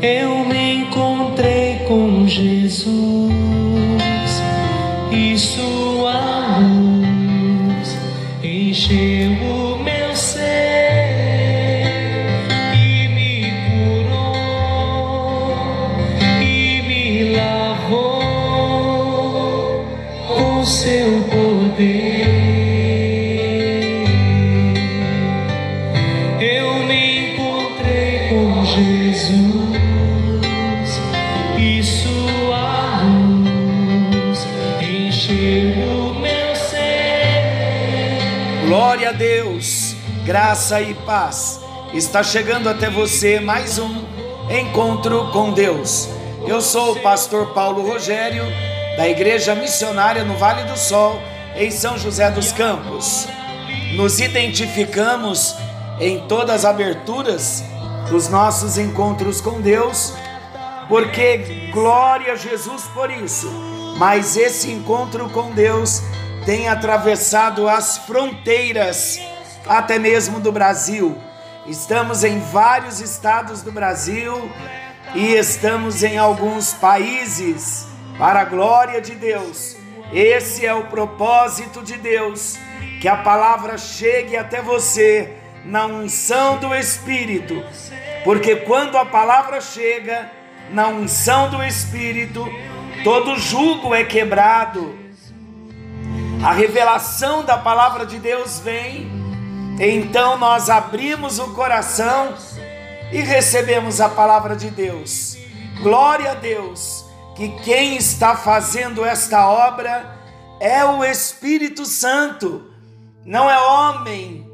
eu me encontrei com Jesus graça e paz. Está chegando até você mais um encontro com Deus. Eu sou o pastor Paulo Rogério, da Igreja Missionária no Vale do Sol, em São José dos Campos. Nos identificamos em todas as aberturas dos nossos encontros com Deus, porque glória a Jesus por isso. Mas esse encontro com Deus tem atravessado as fronteiras, até mesmo do Brasil. Estamos em vários estados do Brasil e estamos em alguns países, para a glória de Deus. Esse é o propósito de Deus, que a palavra chegue até você na unção do Espírito, porque quando a palavra chega na unção do Espírito, todo jugo é quebrado. A revelação da palavra de Deus vem, então nós abrimos o coração e recebemos a palavra de Deus. Glória a Deus, que quem está fazendo esta obra é o Espírito Santo, não é homem,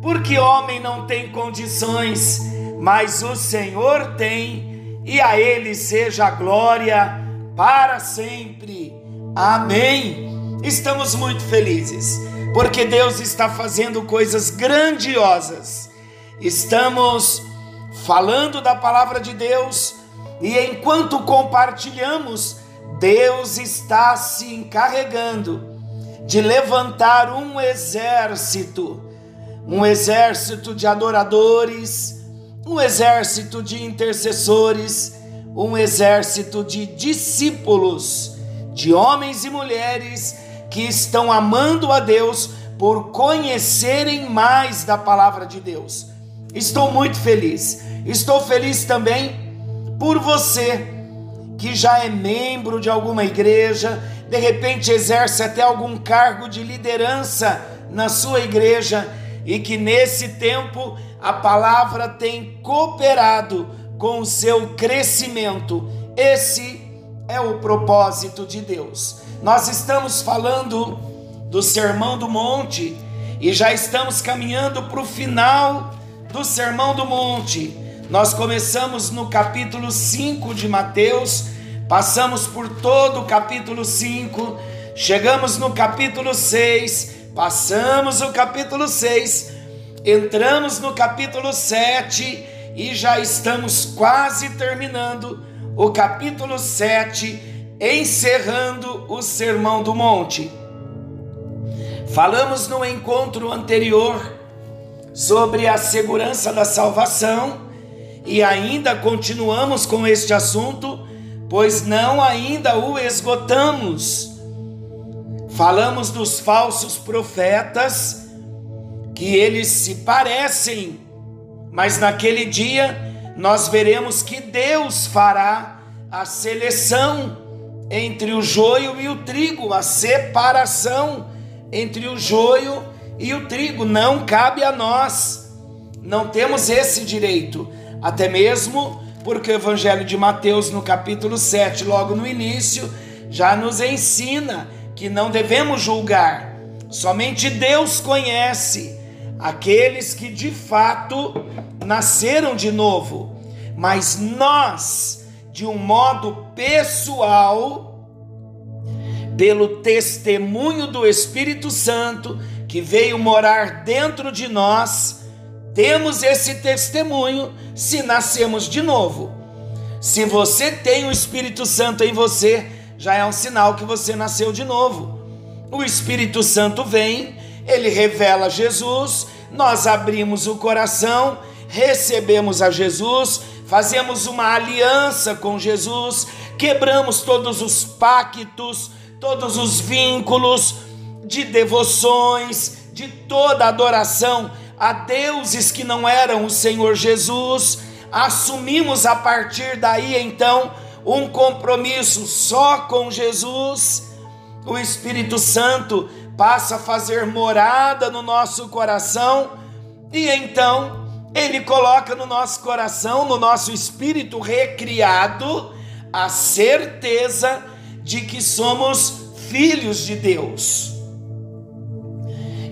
porque homem não tem condições, mas o Senhor tem, e a Ele seja a glória para sempre. Amém. Estamos muito felizes, porque Deus está fazendo coisas grandiosas. Estamos falando da palavra de Deus e enquanto compartilhamos, Deus está se encarregando de levantar um exército, um exército de adoradores, um exército de intercessores, um exército de discípulos, de homens e mulheres que estão amando a Deus por conhecerem mais da palavra de Deus. Estou muito feliz. Estou feliz também por você que já é membro de alguma igreja, de repente exerce até algum cargo de liderança na sua igreja e que nesse tempo a palavra tem cooperado com o seu crescimento. Esse é o propósito de Deus. Nós estamos falando do Sermão do Monte e já estamos caminhando para o final do Sermão do Monte. Nós começamos no capítulo 5 de Mateus, passamos por todo o capítulo 5, chegamos no capítulo 6, passamos o capítulo 6, entramos no capítulo 7 e já estamos quase terminando o capítulo 7, encerrando o Sermão do Monte. Falamos no encontro anterior sobre a segurança da salvação e ainda continuamos com este assunto, pois não ainda o esgotamos. Falamos dos falsos profetas, que eles se parecem, mas naquele dia nós veremos que Deus fará a seleção entre o joio e o trigo, a separação entre o joio e o trigo. Não cabe a nós, não temos esse direito, até mesmo porque o Evangelho de Mateus, no capítulo 7, logo no início, já nos ensina que não devemos julgar, somente Deus conhece aqueles que de fato nasceram de novo, mas nós, de um modo pessoal, pelo testemunho do Espírito Santo que veio morar dentro de nós, temos esse testemunho se nascemos de novo. Se você tem o Espírito Santo em você, já é um sinal que você nasceu de novo. O Espírito Santo vem, ele revela Jesus, nós abrimos o coração recebemos a Jesus, fazemos uma aliança com Jesus, quebramos todos os pactos, todos os vínculos de devoções, de toda adoração a deuses que não eram o Senhor Jesus, assumimos a partir daí então um compromisso só com Jesus. O Espírito Santo passa a fazer morada no nosso coração e então ele coloca no nosso coração, no nosso espírito recriado, a certeza de que somos filhos de Deus.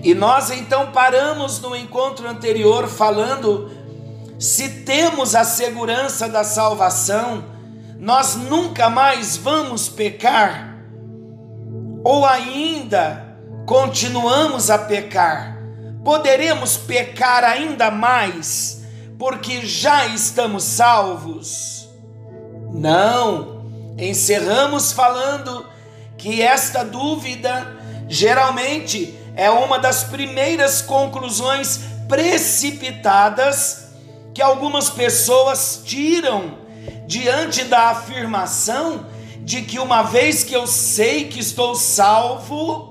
E nós então paramos no encontro anterior falando: se temos a segurança da salvação, nós nunca mais vamos pecar, ou ainda continuamos a pecar, poderemos pecar ainda mais, porque já estamos salvos? Não, encerramos falando que esta dúvida geralmente é uma das primeiras conclusões precipitadas que algumas pessoas tiram diante da afirmação de que uma vez que eu sei que estou salvo,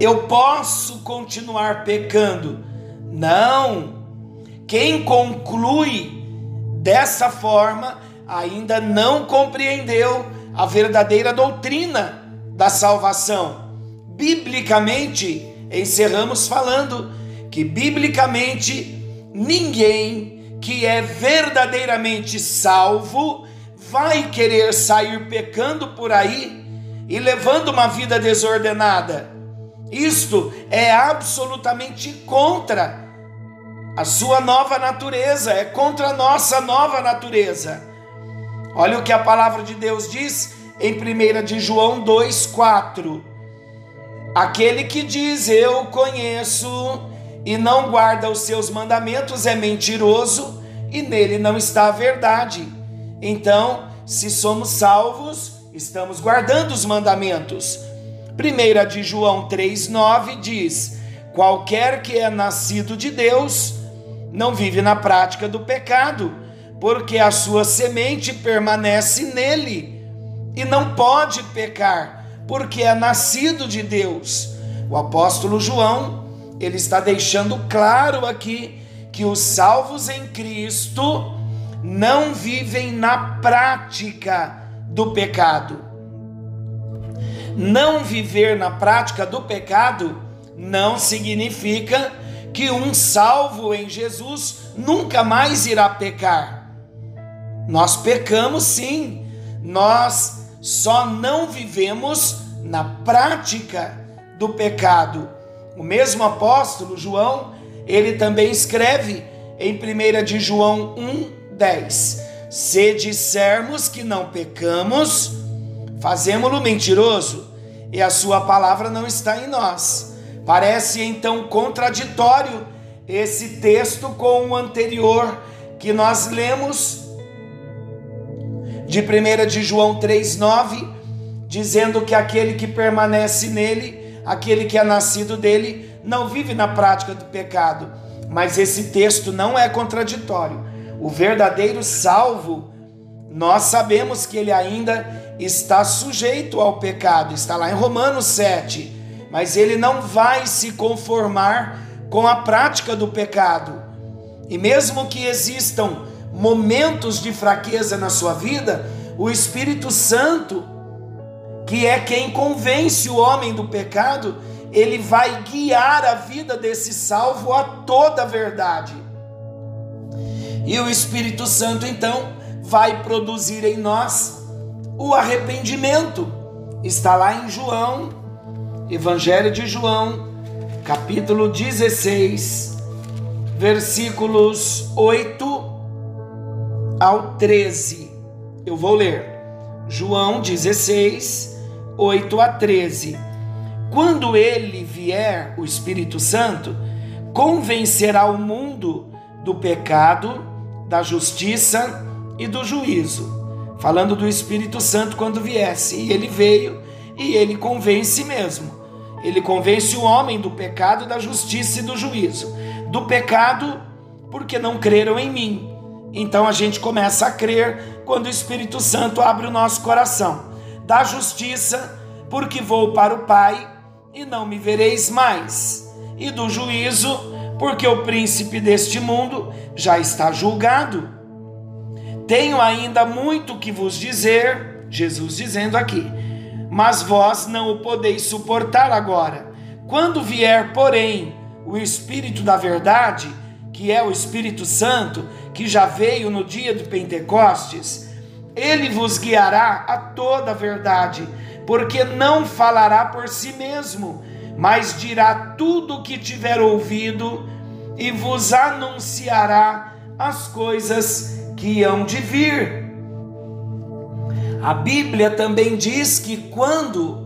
eu posso continuar pecando. Não. Quem conclui dessa forma ainda não compreendeu a verdadeira doutrina da salvação biblicamente, encerramos falando que biblicamente ninguém que é verdadeiramente salvo vai querer sair pecando por aí e levando uma vida desordenada. Isto é absolutamente contra a sua nova natureza, é contra a nossa nova natureza. Olha o que a palavra de Deus diz em 1 de João 2:4. Aquele que diz eu conheço e não guarda os seus mandamentos é mentiroso e nele não está a verdade. Então, se somos salvos, estamos guardando os mandamentos. 1 de João 3,9 diz: Qualquer que é nascido de Deus não vive na prática do pecado, porque a sua semente permanece nele e não pode pecar porque é nascido de Deus. O apóstolo João, ele está deixando claro aqui que os salvos em Cristo não vivem na prática do pecado. Não viver na prática do pecado não significa que um salvo em Jesus nunca mais irá pecar. Nós pecamos sim, nós só não vivemos na prática do pecado. O mesmo apóstolo João, ele também escreve em 1 de João 1:10. Se dissermos que não pecamos, fazemos-lo mentiroso, e a sua palavra não está em nós. Parece então contraditório esse texto com o anterior que nós lemos de 1 de João 3,9, dizendo que aquele que permanece nele, aquele que é nascido dele, não vive na prática do pecado. Mas esse texto não é contraditório. O verdadeiro salvo, nós sabemos que ele ainda está sujeito ao pecado, está lá em Romanos 7, mas ele não vai se conformar com a prática do pecado. E mesmo que existam momentos de fraqueza na sua vida, o Espírito Santo, que é quem convence o homem do pecado, ele vai guiar a vida desse salvo a toda a verdade. E o Espírito Santo então vai produzir em nós o arrependimento. Está lá em João, Evangelho de João, capítulo 16, versículos 8 ao 13. Eu vou ler. João 16, 8 a 13. Quando ele vier, o Espírito Santo, convencerá o mundo do pecado, da justiça e do juízo. Falando do Espírito Santo quando viesse. E ele veio e ele convence mesmo. Ele convence o homem do pecado, da justiça e do juízo. Do pecado, porque não creram em mim. Então a gente começa a crer quando o Espírito Santo abre o nosso coração. Da justiça, porque vou para o Pai e não me vereis mais. E do juízo, porque o príncipe deste mundo já está julgado. Tenho ainda muito que vos dizer, Jesus dizendo aqui, mas vós não o podeis suportar agora. Quando vier, porém, o Espírito da Verdade, que é o Espírito Santo, que já veio no dia de Pentecostes, ele vos guiará a toda a verdade, porque não falará por si mesmo, mas dirá tudo o que tiver ouvido e vos anunciará as coisas que hão de vir. A Bíblia também diz que quando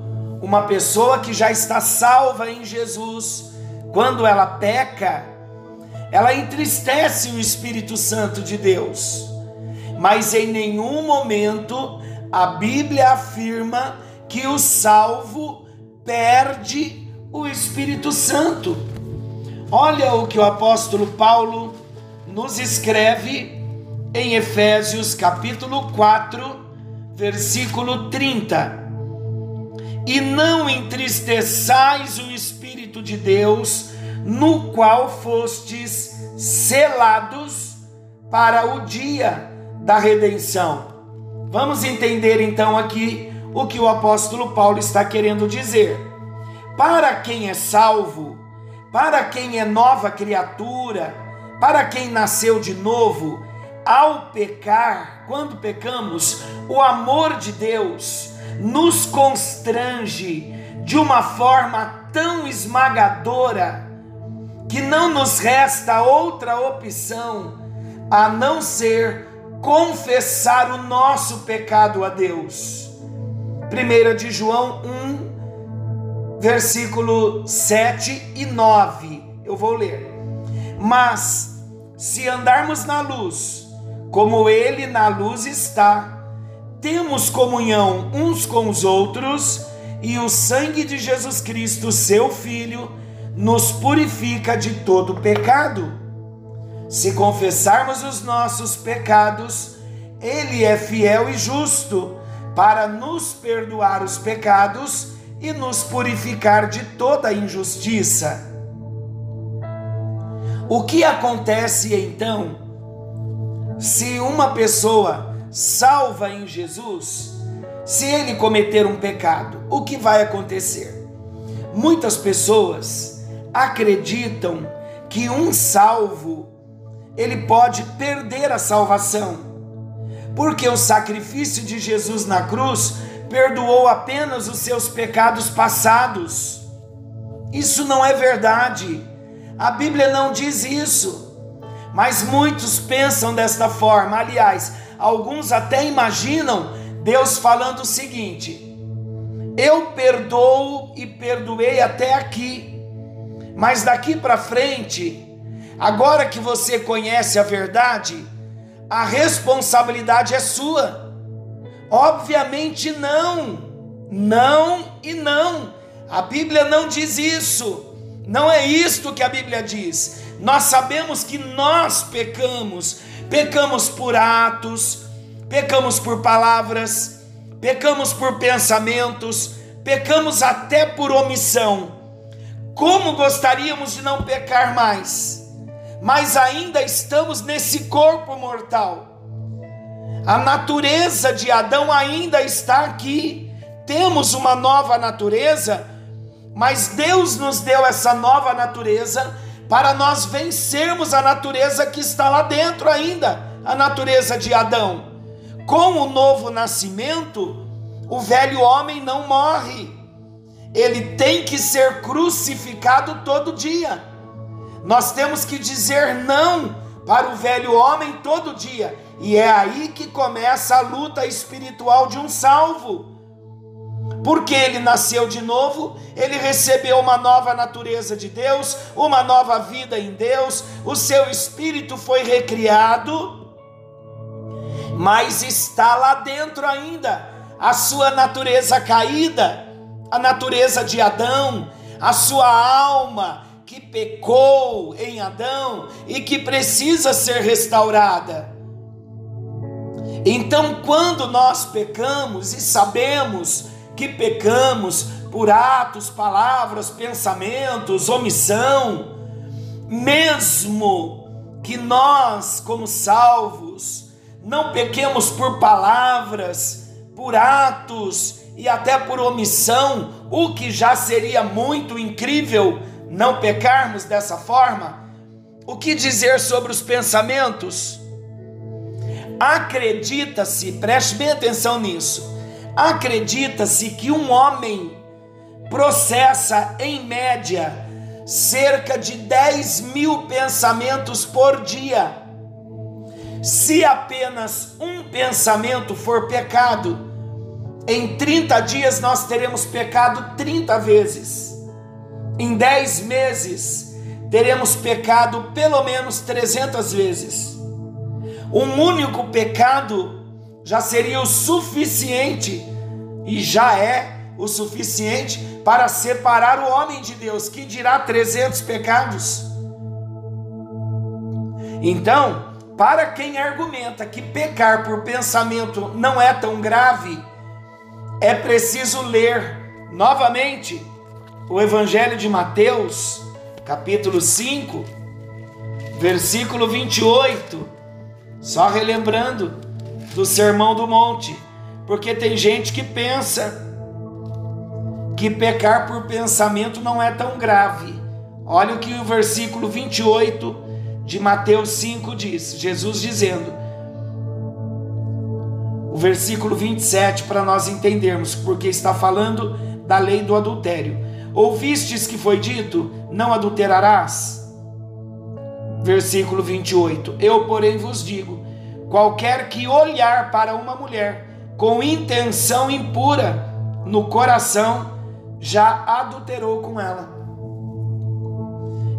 uma pessoa que já está salva em Jesus, quando ela peca, ela entristece o Espírito Santo de Deus. Mas em nenhum momento a Bíblia afirma que o salvo perde o Espírito Santo. Olha o que o apóstolo Paulo nos escreve em Efésios capítulo 4, versículo 30. E não entristeçais o Espírito de Deus, no qual fostes selados para o dia da redenção. Vamos entender então aqui o que o apóstolo Paulo está querendo dizer. Para quem é salvo, para quem é nova criatura, para quem nasceu de novo, ao pecar, quando pecamos, o amor de Deus nos constrange de uma forma tão esmagadora que não nos resta outra opção a não ser confessar o nosso pecado a Deus. 1 de João 1, versículo 7 e 9. Eu vou ler. Mas se andarmos na luz, como ele na luz está, temos comunhão uns com os outros, e o sangue de Jesus Cristo, seu Filho, nos purifica de todo pecado. Se confessarmos os nossos pecados, Ele é fiel e justo para nos perdoar os pecados e nos purificar de toda injustiça. O que acontece então se uma pessoa salva em Jesus, se ele cometer um pecado? O que vai acontecer? Muitas pessoas acreditam que um salvo ele pode perder a salvação, porque o sacrifício de Jesus na cruz perdoou apenas os seus pecados passados. Isso não é verdade. A Bíblia não diz isso. Mas muitos pensam desta forma. Aliás, alguns até imaginam Deus falando o seguinte: Eu perdoo e perdoei até aqui mas daqui para frente, agora que você conhece a verdade, a responsabilidade é sua. Obviamente não. Não e não. A Bíblia não diz isso. Não é isto que a Bíblia diz. Nós sabemos que nós pecamos. Pecamos por atos, pecamos por palavras, pecamos por pensamentos, pecamos até por omissão. Como gostaríamos de não pecar mais, mas ainda estamos nesse corpo mortal. A natureza de Adão ainda está aqui. Temos uma nova natureza, mas Deus nos deu essa nova natureza para nós vencermos a natureza que está lá dentro ainda, a natureza de Adão. Com o novo nascimento, o velho homem não morre ele tem que ser crucificado todo dia. Nós temos que dizer não para o velho homem todo dia. E é aí que começa a luta espiritual de um salvo. Porque ele nasceu de novo, ele recebeu uma nova natureza de Deus, uma nova vida em Deus, o seu espírito foi recriado, mas está lá dentro ainda a sua natureza caída a natureza de Adão, a sua alma, que pecou em Adão e que precisa ser restaurada. Então, quando nós pecamos e sabemos que pecamos por atos, palavras, pensamentos, omissão, mesmo que nós, como salvos, não pequemos por palavras, por atos e até por omissão, o que já seria muito incrível não pecarmos dessa forma? O que dizer sobre os pensamentos? Acredita-se, preste bem atenção nisso. Acredita-se que um homem processa, em média, cerca de 10 mil pensamentos por dia. Se apenas um pensamento for pecado, em 30 dias nós teremos pecado 30 vezes. Em 10 meses teremos pecado pelo menos 300 vezes. Um único pecado já seria o suficiente e já é o suficiente para separar o homem de Deus, que dirá 300 pecados. Então, para quem argumenta que pecar por pensamento não é tão grave, é preciso ler novamente o Evangelho de Mateus, capítulo 5, versículo 28, só relembrando do Sermão do Monte, porque tem gente que pensa que pecar por pensamento não é tão grave. Olha o que o versículo 28 de Mateus 5 diz: Jesus dizendo, o versículo 27 para nós entendermos, porque está falando da lei do adultério. Ouvistes que foi dito: não adulterarás? Versículo 28. Eu, porém, vos digo: qualquer que olhar para uma mulher com intenção impura no coração, já adulterou com ela.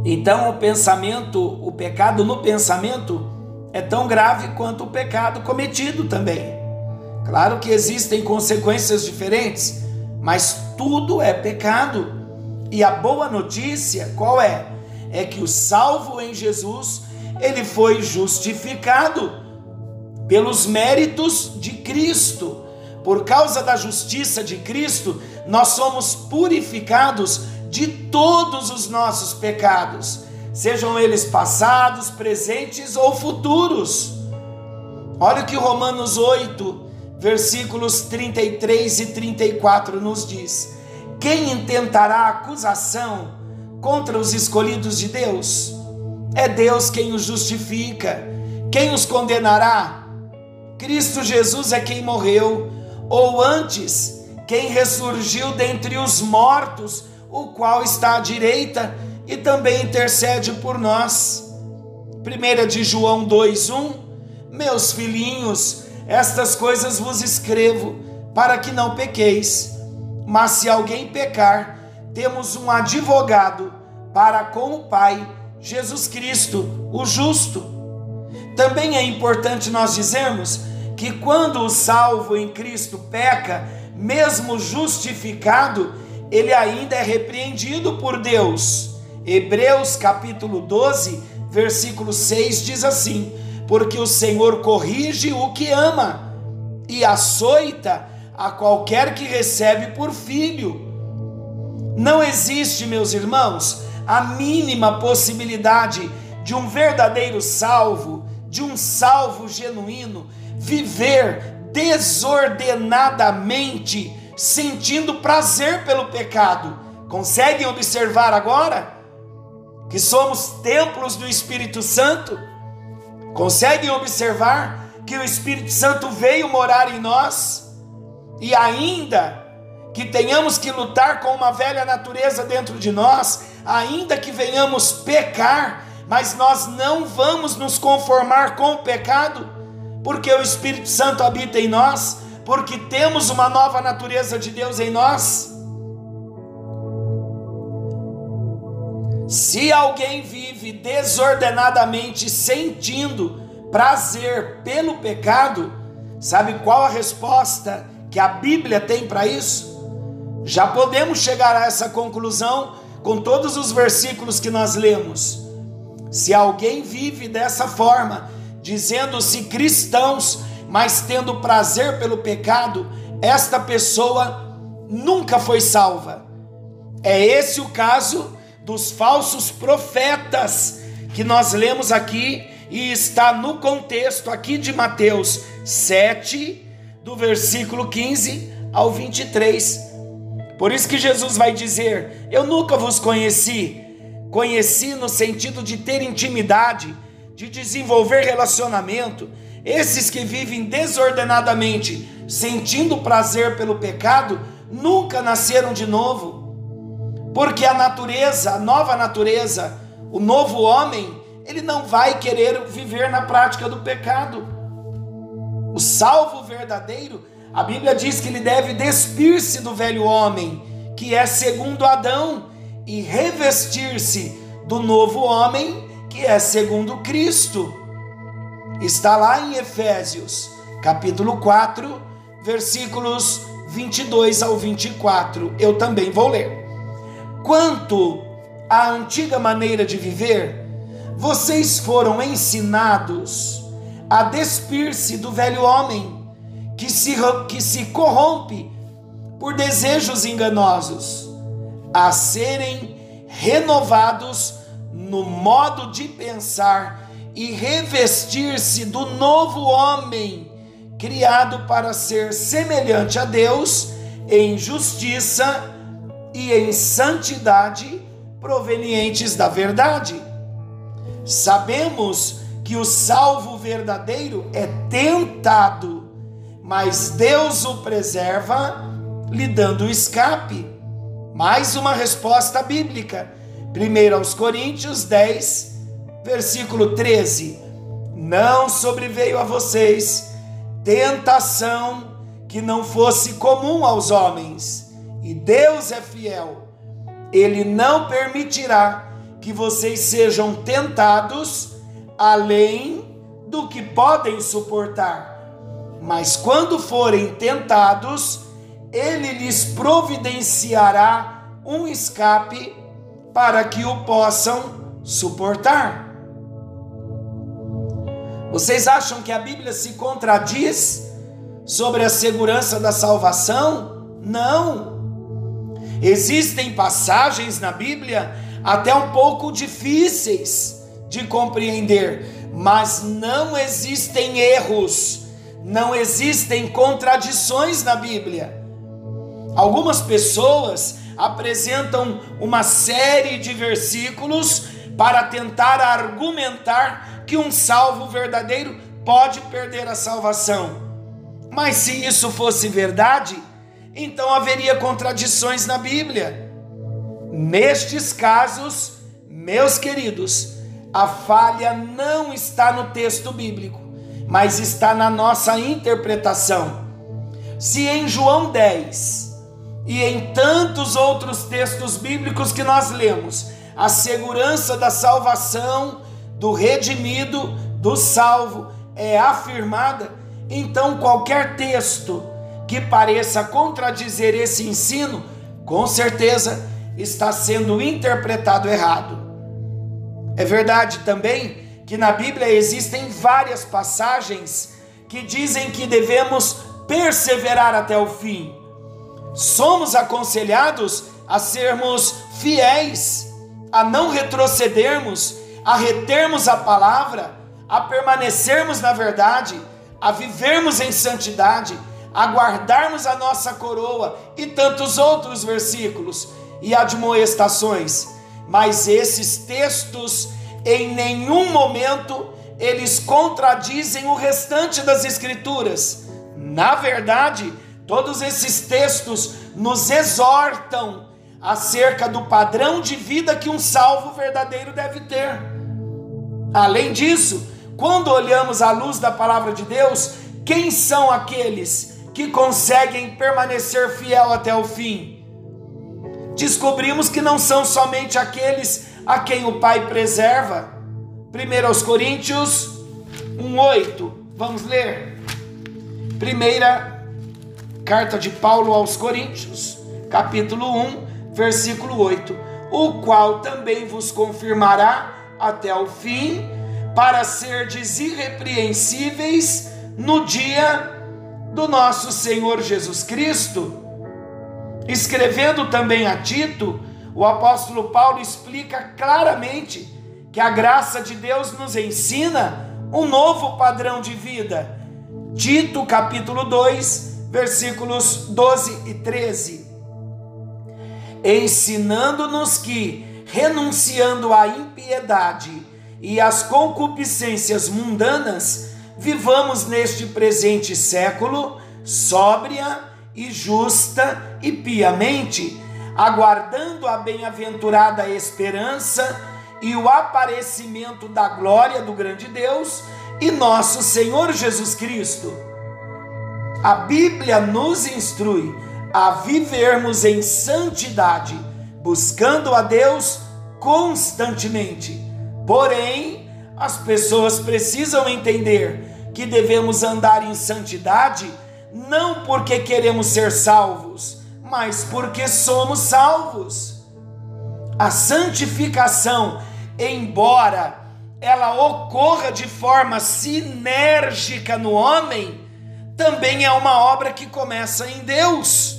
Então, o pensamento, o pecado no pensamento é tão grave quanto o pecado cometido também. Claro que existem consequências diferentes, mas tudo é pecado. E a boa notícia, qual é? É que o salvo em Jesus, ele foi justificado pelos méritos de Cristo. Por causa da justiça de Cristo, nós somos purificados de todos os nossos pecados, sejam eles passados, presentes ou futuros. Olha o que Romanos 8, versículos 33 e 34 nos diz: Quem intentará acusação contra os escolhidos de Deus? É Deus quem os justifica. Quem os condenará? Cristo Jesus é quem morreu, ou antes, quem ressurgiu dentre os mortos, o qual está à direita e também intercede por nós. 1 de João 2:1 Meus filhinhos, estas coisas vos escrevo para que não pequeis. Mas se alguém pecar, temos um advogado para com o Pai, Jesus Cristo, o justo. Também é importante nós dizermos que quando o salvo em Cristo peca, mesmo justificado, ele ainda é repreendido por Deus. Hebreus capítulo 12, versículo 6 diz assim: Porque o Senhor corrige o que ama e açoita a qualquer que recebe por filho. Não existe, meus irmãos, a mínima possibilidade de um verdadeiro salvo, de um salvo genuíno, viver desordenadamente, sentindo prazer pelo pecado. Conseguem observar agora que somos templos do Espírito Santo? Conseguem observar que o Espírito Santo veio morar em nós? E ainda que tenhamos que lutar com uma velha natureza dentro de nós, ainda que venhamos pecar, mas nós não vamos nos conformar com o pecado porque o Espírito Santo habita em nós, porque temos uma nova natureza de Deus em nós. Se alguém vive desordenadamente sentindo prazer pelo pecado, sabe qual a resposta que a Bíblia tem para isso? Já podemos chegar a essa conclusão com todos os versículos que nós lemos. Se alguém vive dessa forma, dizendo-se cristãos, mas tendo prazer pelo pecado, esta pessoa nunca foi salva. É esse o caso dos falsos profetas que nós lemos aqui e está no contexto aqui de Mateus 7, do versículo 15 ao 23. Por isso que Jesus vai dizer: Eu nunca vos conheci. Conheci no sentido de ter intimidade, de desenvolver relacionamento. Esses que vivem desordenadamente, sentindo prazer pelo pecado, nunca nasceram de novo. Porque a natureza, a nova natureza, o novo homem, ele não vai querer viver na prática do pecado. O salvo verdadeiro, a Bíblia diz que ele deve despir-se do velho homem, que é segundo Adão, e revestir-se do novo homem, que é segundo Cristo. Está lá em Efésios, capítulo 4, versículos 22 ao 24. Eu também vou ler. Quanto à antiga maneira de viver, vocês foram ensinados a despir-se do velho homem que se, que se corrompe por desejos enganosos, a serem renovados no modo de pensar e revestir-se do novo homem, criado para ser semelhante a Deus em justiça e em santidade provenientes da verdade. Sabemos que o salvo verdadeiro é tentado, mas Deus o preserva, lhe dando escape. Mais uma resposta bíblica. 1 aos Coríntios 10, versículo 13. Não sobreveio a vocês tentação que não fosse comum aos homens e Deus é fiel, Ele não permitirá que vocês sejam tentados além do que podem suportar. Mas quando forem tentados, Ele lhes providenciará um escape para que o possam suportar. Vocês acham que a Bíblia se contradiz sobre a segurança da salvação? Não. Existem passagens na Bíblia até um pouco difíceis de compreender, mas não existem erros, não existem contradições na Bíblia. Algumas pessoas apresentam uma série de versículos para tentar argumentar que um salvo verdadeiro pode perder a salvação. Mas se isso fosse verdade, então haveria contradições na Bíblia. Nestes casos, meus queridos, a falha não está no texto bíblico, mas está na nossa interpretação. Se em João 10 e em tantos outros textos bíblicos que nós lemos, a segurança da salvação, do redimido, do salvo é afirmada, então qualquer texto que pareça contradizer esse ensino, com certeza está sendo interpretado errado. É verdade também que na Bíblia existem várias passagens que dizem que devemos perseverar até o fim. Somos aconselhados a sermos fiéis, a não retrocedermos, a retermos a palavra, a permanecermos na verdade, a vivermos em santidade aguardarmos a nossa coroa e tantos outros versículos e admoestações. Mas esses textos em nenhum momento eles contradizem o restante das escrituras. Na verdade, todos esses textos nos exortam acerca do padrão de vida que um salvo verdadeiro deve ter. Além disso, quando olhamos à luz da palavra de Deus, quem são aqueles que conseguem permanecer fiel até o fim. Descobrimos que não são somente aqueles a quem o Pai preserva. 1 aos Coríntios 1:8. Vamos ler. Primeira carta de Paulo aos Coríntios, capítulo 1, versículo 8. o qual também vos confirmará até o fim, para serdes irrepreensíveis no dia do nosso Senhor Jesus Cristo. Escrevendo também a Tito, o apóstolo Paulo explica claramente que a graça de Deus nos ensina um novo padrão de vida. Tito, capítulo 2, versículos 12 e 13. Ensinando-nos que, renunciando à impiedade e às concupiscências mundanas, vivamos neste presente século sóbria e justa e piamente, aguardando a bem-aventurada esperança e o aparecimento da glória do grande Deus e nosso Senhor Jesus Cristo. A Bíblia nos instrui a vivermos em santidade, buscando a Deus constantemente. Porém, as pessoas precisam entender que devemos andar em santidade não porque queremos ser salvos, mas porque somos salvos. A santificação, embora ela ocorra de forma sinérgica no homem, também é uma obra que começa em Deus.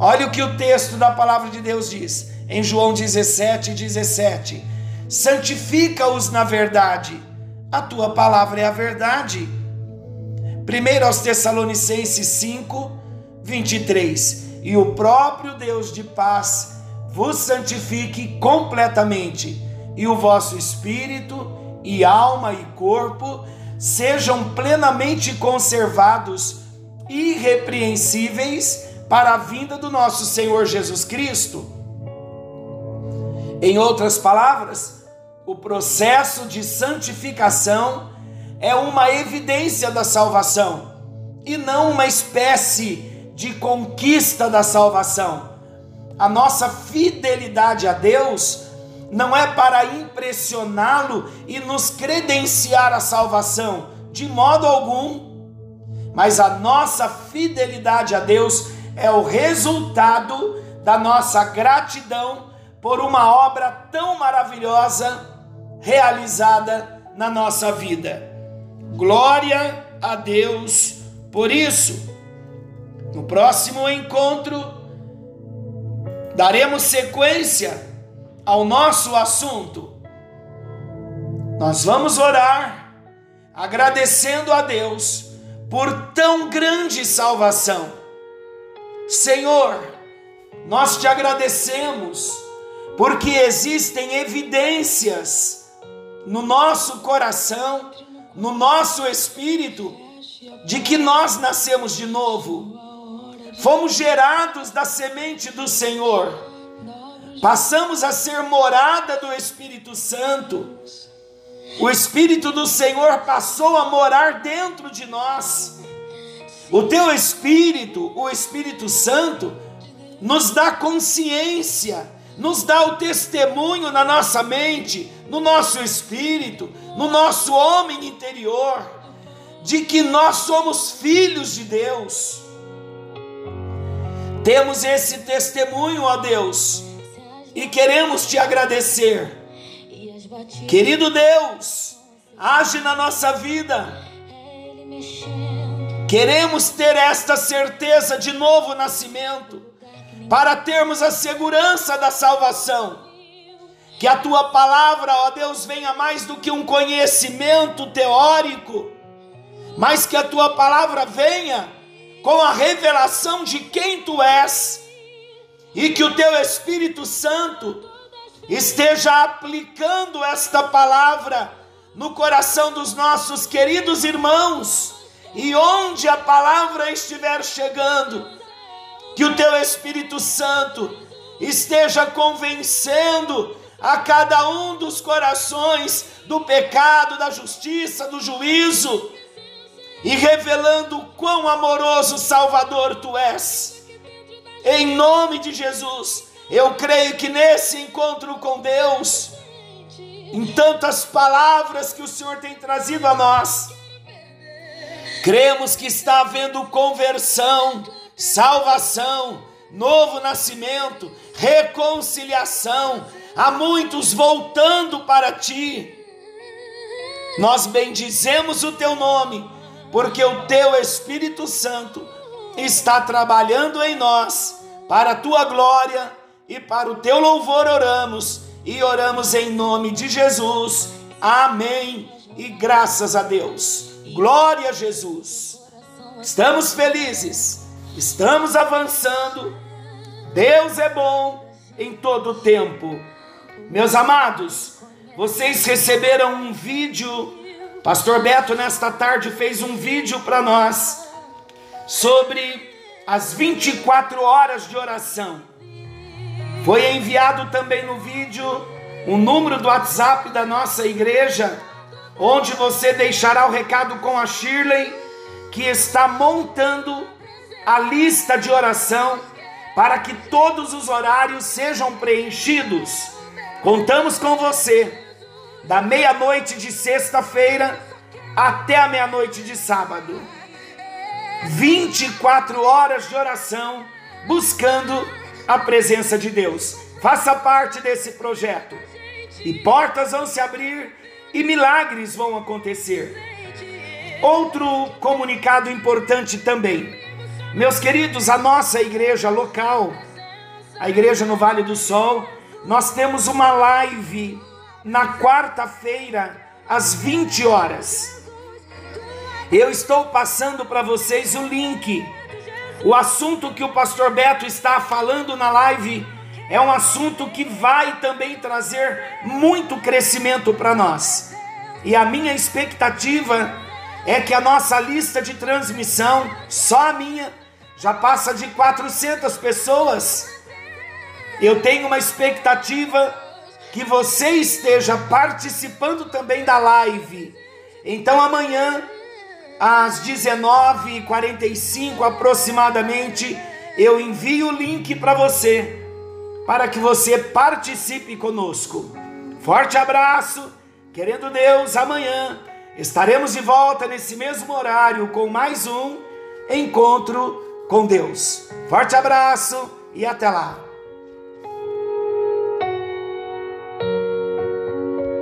Olha o que o texto da palavra de Deus diz em João 17, 17: Santifica-os na verdade, a tua palavra é a verdade. 1 aos Tessalonicenses 5, 23. E o próprio Deus de paz vos santifique completamente, e o vosso espírito, e alma e corpo sejam plenamente conservados, irrepreensíveis, para a vinda do nosso Senhor Jesus Cristo. Em outras palavras, o processo de santificação é uma evidência da salvação e não uma espécie de conquista da salvação. A nossa fidelidade a Deus não é para impressioná-lo e nos credenciar a salvação, de modo algum, mas a nossa fidelidade a Deus é o resultado da nossa gratidão por uma obra tão maravilhosa realizada na nossa vida. Glória a Deus por isso. No próximo encontro, daremos sequência ao nosso assunto. Nós vamos orar agradecendo a Deus por tão grande salvação. Senhor, nós te agradecemos porque existem evidências no nosso coração no nosso espírito de que nós nascemos de novo, fomos gerados da semente do Senhor, passamos a ser morada do Espírito Santo. O Espírito do Senhor passou a morar dentro de nós. O teu Espírito, o Espírito Santo, nos dá consciência nos dá o testemunho na nossa mente, no nosso espírito, no nosso homem interior, de que nós somos filhos de Deus. Temos esse testemunho, ó Deus, e queremos te agradecer. Querido Deus, age na nossa vida. Queremos ter esta certeza de novo nascimento para termos a segurança da salvação. Que a tua palavra, ó Deus, venha mais do que um conhecimento teórico, mas que a tua palavra venha com a revelação de quem tu és, e que o teu Espírito Santo esteja aplicando esta palavra no coração dos nossos queridos irmãos, e onde a palavra estiver chegando, que o teu Espírito Santo esteja convencendo a cada um dos corações do pecado, da justiça, do juízo e revelando quão amoroso Salvador tu és. Em nome de Jesus, eu creio que nesse encontro com Deus, em tantas palavras que o Senhor tem trazido a nós, cremos que está havendo conversão salvação, novo nascimento, reconciliação, há muitos voltando para ti. Nós bendizemos o teu nome, porque o teu Espírito Santo está trabalhando em nós, para a tua glória e para o teu louvor oramos, e oramos em nome de Jesus. Amém. E graças a Deus. Glória a Jesus. Estamos felizes, estamos avançando. Deus é bom em todo o tempo. Meus amados, vocês receberam um vídeo. Pastor Beto, nesta tarde, fez um vídeo para nós sobre as 24 horas de oração. Foi enviado também no vídeo o número do WhatsApp da nossa igreja, onde você deixará o recado com a Shirley, que está montando a lista de oração para que todos os horários sejam preenchidos. Contamos com você, da meia-noite de sexta-feira até a meia-noite de sábado. 24 horas de oração buscando a presença de Deus. Faça parte desse projeto. E portas vão se abrir e milagres vão acontecer. Outro comunicado importante também. Meus queridos, a nossa igreja local, a igreja no Vale do Sol, nós temos uma live na quarta-feira às 20 horas. Eu estou passando para vocês o link. O assunto que o pastor Beto está falando na live é um assunto que vai também trazer muito crescimento para nós. E a minha expectativa é que a nossa lista de transmissão, só a minha, já passa de 400 pessoas. Eu tenho uma expectativa que você esteja participando também da live. Então amanhã às 19h45 aproximadamente, eu envio o link para você, para que você participe conosco. Forte abraço, querendo Deus, amanhã estaremos de volta nesse mesmo horário com mais um encontro com Deus. Forte abraço e até lá.